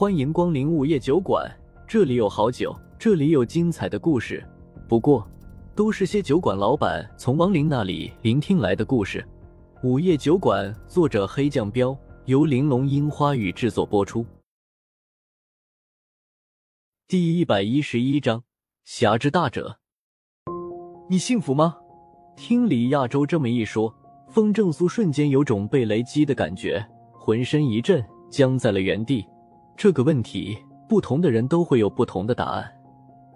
欢迎光临午夜酒馆，这里有好酒，这里有精彩的故事。不过，都是些酒馆老板从亡灵那里聆听来的故事。午夜酒馆，作者黑酱标，由玲珑樱花雨制作播出。第一百一十一章，侠之大者。你幸福吗？听李亚洲这么一说，风正苏瞬间有种被雷击的感觉，浑身一震，僵在了原地。这个问题，不同的人都会有不同的答案。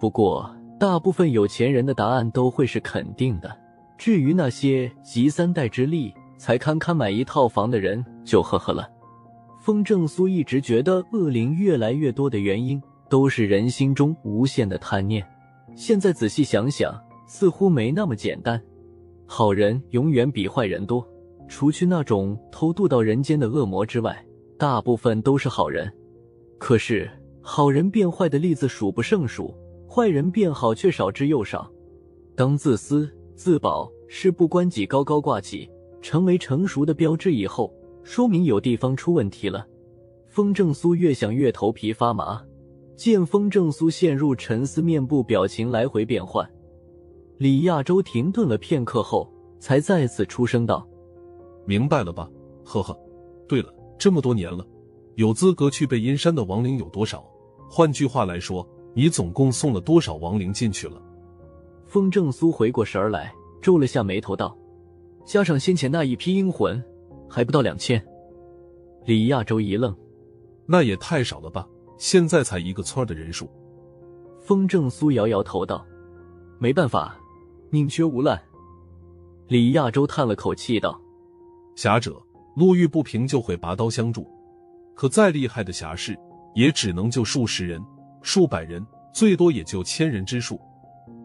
不过，大部分有钱人的答案都会是肯定的。至于那些集三代之力才堪堪买一套房的人，就呵呵了。风正苏一直觉得恶灵越来越多的原因，都是人心中无限的贪念。现在仔细想想，似乎没那么简单。好人永远比坏人多，除去那种偷渡到人间的恶魔之外，大部分都是好人。可是，好人变坏的例子数不胜数，坏人变好却少之又少。当自私、自保、事不关己高高挂起，成为成熟的标志以后，说明有地方出问题了。风正苏越想越头皮发麻，见风正苏陷入沉思，面部表情来回变换。李亚洲停顿了片刻后，才再次出声道：“明白了吧？呵呵。对了，这么多年了。”有资格去背阴山的亡灵有多少？换句话来说，你总共送了多少亡灵进去了？风正苏回过神儿来，皱了下眉头道：“加上先前那一批阴魂，还不到两千。”李亚洲一愣：“那也太少了吧？现在才一个村的人数。”风正苏摇摇头道：“没办法，宁缺毋滥。”李亚洲叹了口气道：“侠者路遇不平就会拔刀相助。”可再厉害的侠士，也只能救数十人、数百人，最多也就千人之数。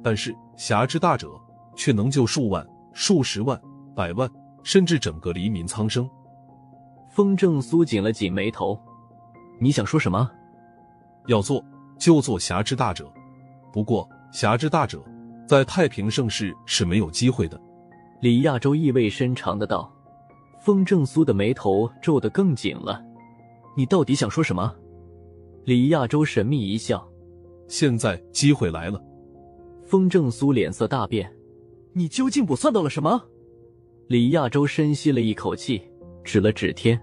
但是侠之大者，却能救数万、数十万、百万，甚至整个黎民苍生。风正苏紧了紧眉头：“你想说什么？要做就做侠之大者。不过侠之大者，在太平盛世是没有机会的。”李亚洲意味深长的道。风正苏的眉头皱得更紧了。你到底想说什么？李亚洲神秘一笑，现在机会来了。风正苏脸色大变，你究竟卜算到了什么？李亚洲深吸了一口气，指了指天，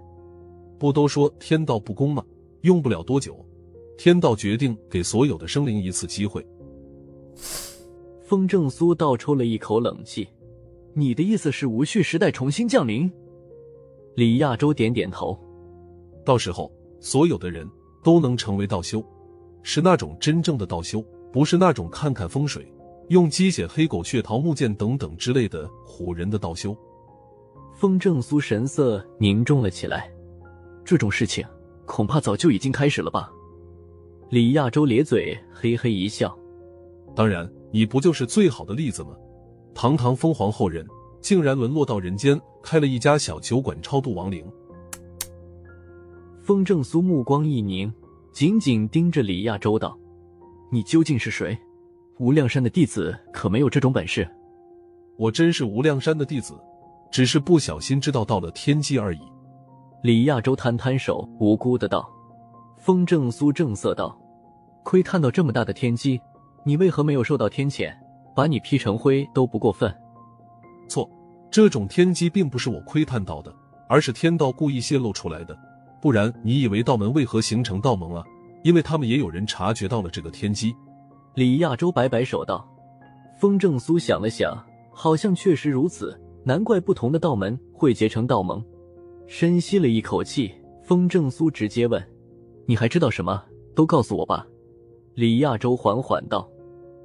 不都说天道不公吗？用不了多久，天道决定给所有的生灵一次机会。风正苏倒抽了一口冷气，你的意思是无序时代重新降临？李亚洲点点头。到时候，所有的人都能成为道修，是那种真正的道修，不是那种看看风水、用鸡血、黑狗血、桃木剑等等之类的唬人的道修。风正苏神色凝重了起来，这种事情恐怕早就已经开始了吧？李亚洲咧嘴嘿嘿一笑，当然，你不就是最好的例子吗？堂堂封皇后人，竟然沦落到人间，开了一家小酒馆超度亡灵。风正苏目光一凝，紧紧盯着李亚洲道：“你究竟是谁？无量山的弟子可没有这种本事。”我真是无量山的弟子，只是不小心知道到了天机而已。李亚洲摊摊手，无辜的道：“风正苏正色道，窥探到这么大的天机，你为何没有受到天谴？把你劈成灰都不过分。”错，这种天机并不是我窥探到的，而是天道故意泄露出来的。不然，你以为道门为何形成道盟啊？因为他们也有人察觉到了这个天机。李亚洲摆摆手道：“风正苏想了想，好像确实如此。难怪不同的道门会结成道盟。”深吸了一口气，风正苏直接问：“你还知道什么？都告诉我吧。”李亚洲缓缓道：“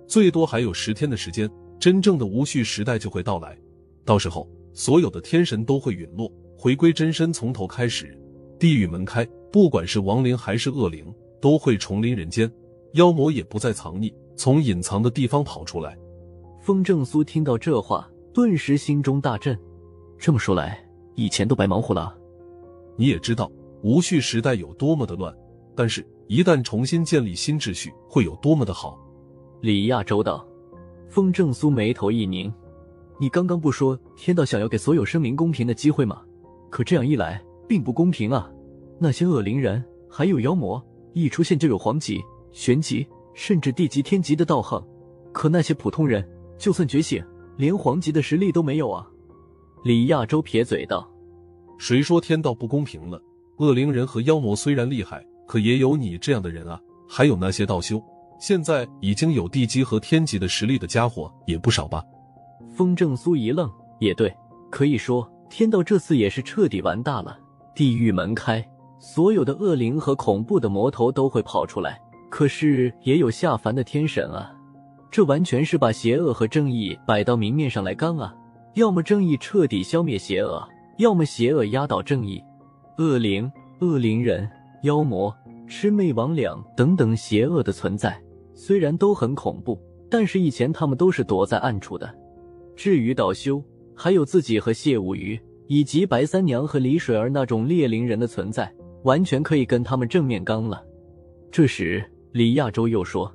最多还有十天的时间，真正的无序时代就会到来。到时候，所有的天神都会陨落，回归真身，从头开始。”地狱门开，不管是亡灵还是恶灵，都会重临人间。妖魔也不再藏匿，从隐藏的地方跑出来。风正苏听到这话，顿时心中大震。这么说来，以前都白忙活了。你也知道无序时代有多么的乱，但是，一旦重新建立新秩序，会有多么的好。李亚洲道。风正苏眉头一拧：“你刚刚不说天道想要给所有生灵公平的机会吗？可这样一来……”并不公平啊！那些恶灵人还有妖魔，一出现就有黄级、玄级，甚至地级、天级的道行。可那些普通人，就算觉醒，连黄级的实力都没有啊！李亚洲撇嘴道：“谁说天道不公平了？恶灵人和妖魔虽然厉害，可也有你这样的人啊！还有那些道修，现在已经有地级和天级的实力的家伙也不少吧？”风正苏一愣，也对，可以说天道这次也是彻底完大了。地狱门开，所有的恶灵和恐怖的魔头都会跑出来，可是也有下凡的天神啊！这完全是把邪恶和正义摆到明面上来刚啊！要么正义彻底消灭邪恶，要么邪恶压倒正义。恶灵、恶灵人、妖魔、魑魅魍魉等等邪恶的存在，虽然都很恐怖，但是以前他们都是躲在暗处的。至于道修，还有自己和谢无鱼，以及白三娘和李水儿那种猎灵人的存在，完全可以跟他们正面刚了。这时，李亚洲又说：“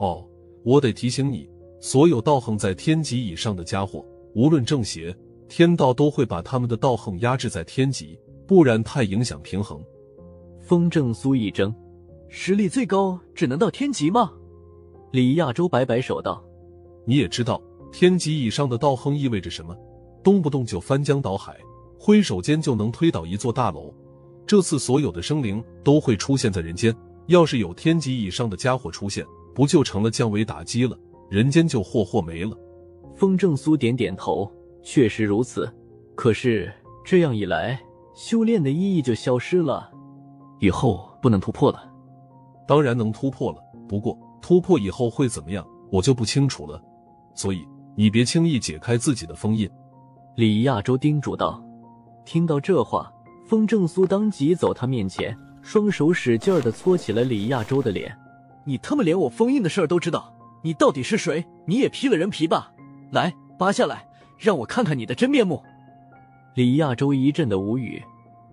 哦。”我得提醒你，所有道行在天级以上的家伙，无论正邪，天道都会把他们的道行压制在天级，不然太影响平衡。风正苏一怔，实力最高只能到天级吗？李亚洲摆摆手道：“你也知道，天级以上的道行意味着什么？动不动就翻江倒海，挥手间就能推倒一座大楼。这次所有的生灵都会出现在人间，要是有天级以上的家伙出现。”不就成了降维打击了？人间就霍霍没了。风正苏点点头，确实如此。可是这样一来，修炼的意义就消失了，以后不能突破了。当然能突破了，不过突破以后会怎么样，我就不清楚了。所以你别轻易解开自己的封印。”李亚洲叮嘱道。听到这话，风正苏当即走他面前，双手使劲的搓起了李亚洲的脸。你他妈连我封印的事儿都知道，你到底是谁？你也披了人皮吧？来，扒下来，让我看看你的真面目！李亚洲一阵的无语，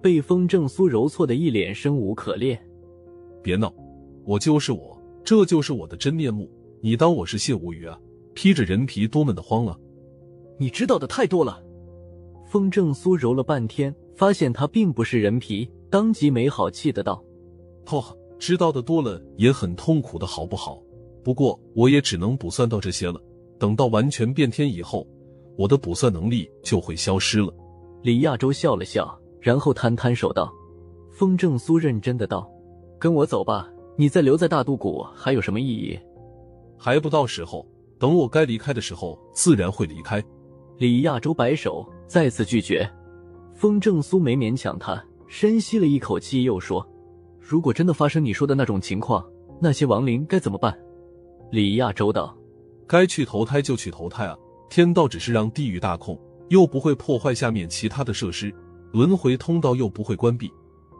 被风正苏揉搓的一脸生无可恋。别闹，我就是我，这就是我的真面目。你当我是谢无鱼啊？披着人皮多么的慌啊！你知道的太多了。风正苏揉了半天，发现他并不是人皮，当即没好气的道：“嚯！”知道的多了也很痛苦的，好不好？不过我也只能卜算到这些了。等到完全变天以后，我的卜算能力就会消失了。李亚洲笑了笑，然后摊摊手道：“风正苏认真的道，跟我走吧。你再留在大渡谷还有什么意义？还不到时候。等我该离开的时候，自然会离开。”李亚洲摆手，再次拒绝。风正苏没勉强他，深吸了一口气，又说。如果真的发生你说的那种情况，那些亡灵该怎么办？李亚洲道：“该去投胎就去投胎啊！天道只是让地狱大空，又不会破坏下面其他的设施，轮回通道又不会关闭，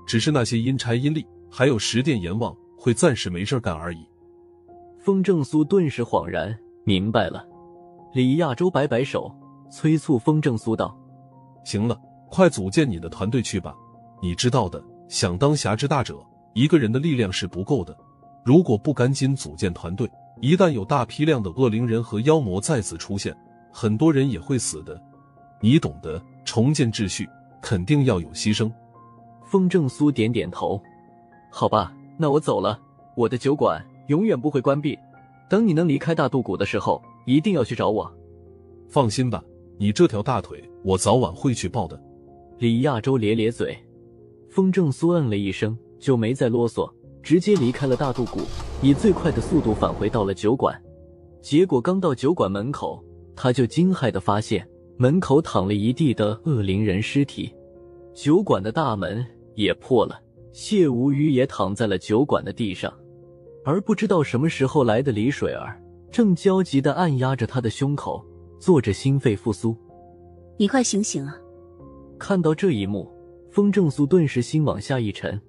只是那些阴差阴历还有十殿阎王会暂时没事干而已。”风正苏顿时恍然明白了。李亚洲摆摆手，催促风正苏道：“行了，快组建你的团队去吧！你知道的，想当侠之大者。”一个人的力量是不够的，如果不赶紧组建团队，一旦有大批量的恶灵人和妖魔再次出现，很多人也会死的。你懂得，重建秩序肯定要有牺牲。风正苏点点头，好吧，那我走了。我的酒馆永远不会关闭，等你能离开大渡谷的时候，一定要去找我。放心吧，你这条大腿，我早晚会去抱的。李亚洲咧咧嘴，风正苏嗯了一声。就没再啰嗦，直接离开了大渡谷，以最快的速度返回到了酒馆。结果刚到酒馆门口，他就惊骇的发现门口躺了一地的恶灵人尸体，酒馆的大门也破了，谢无鱼也躺在了酒馆的地上，而不知道什么时候来的李水儿正焦急的按压着他的胸口，做着心肺复苏。你快醒醒啊！看到这一幕，风正苏顿时心往下一沉。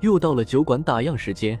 又到了酒馆打烊时间，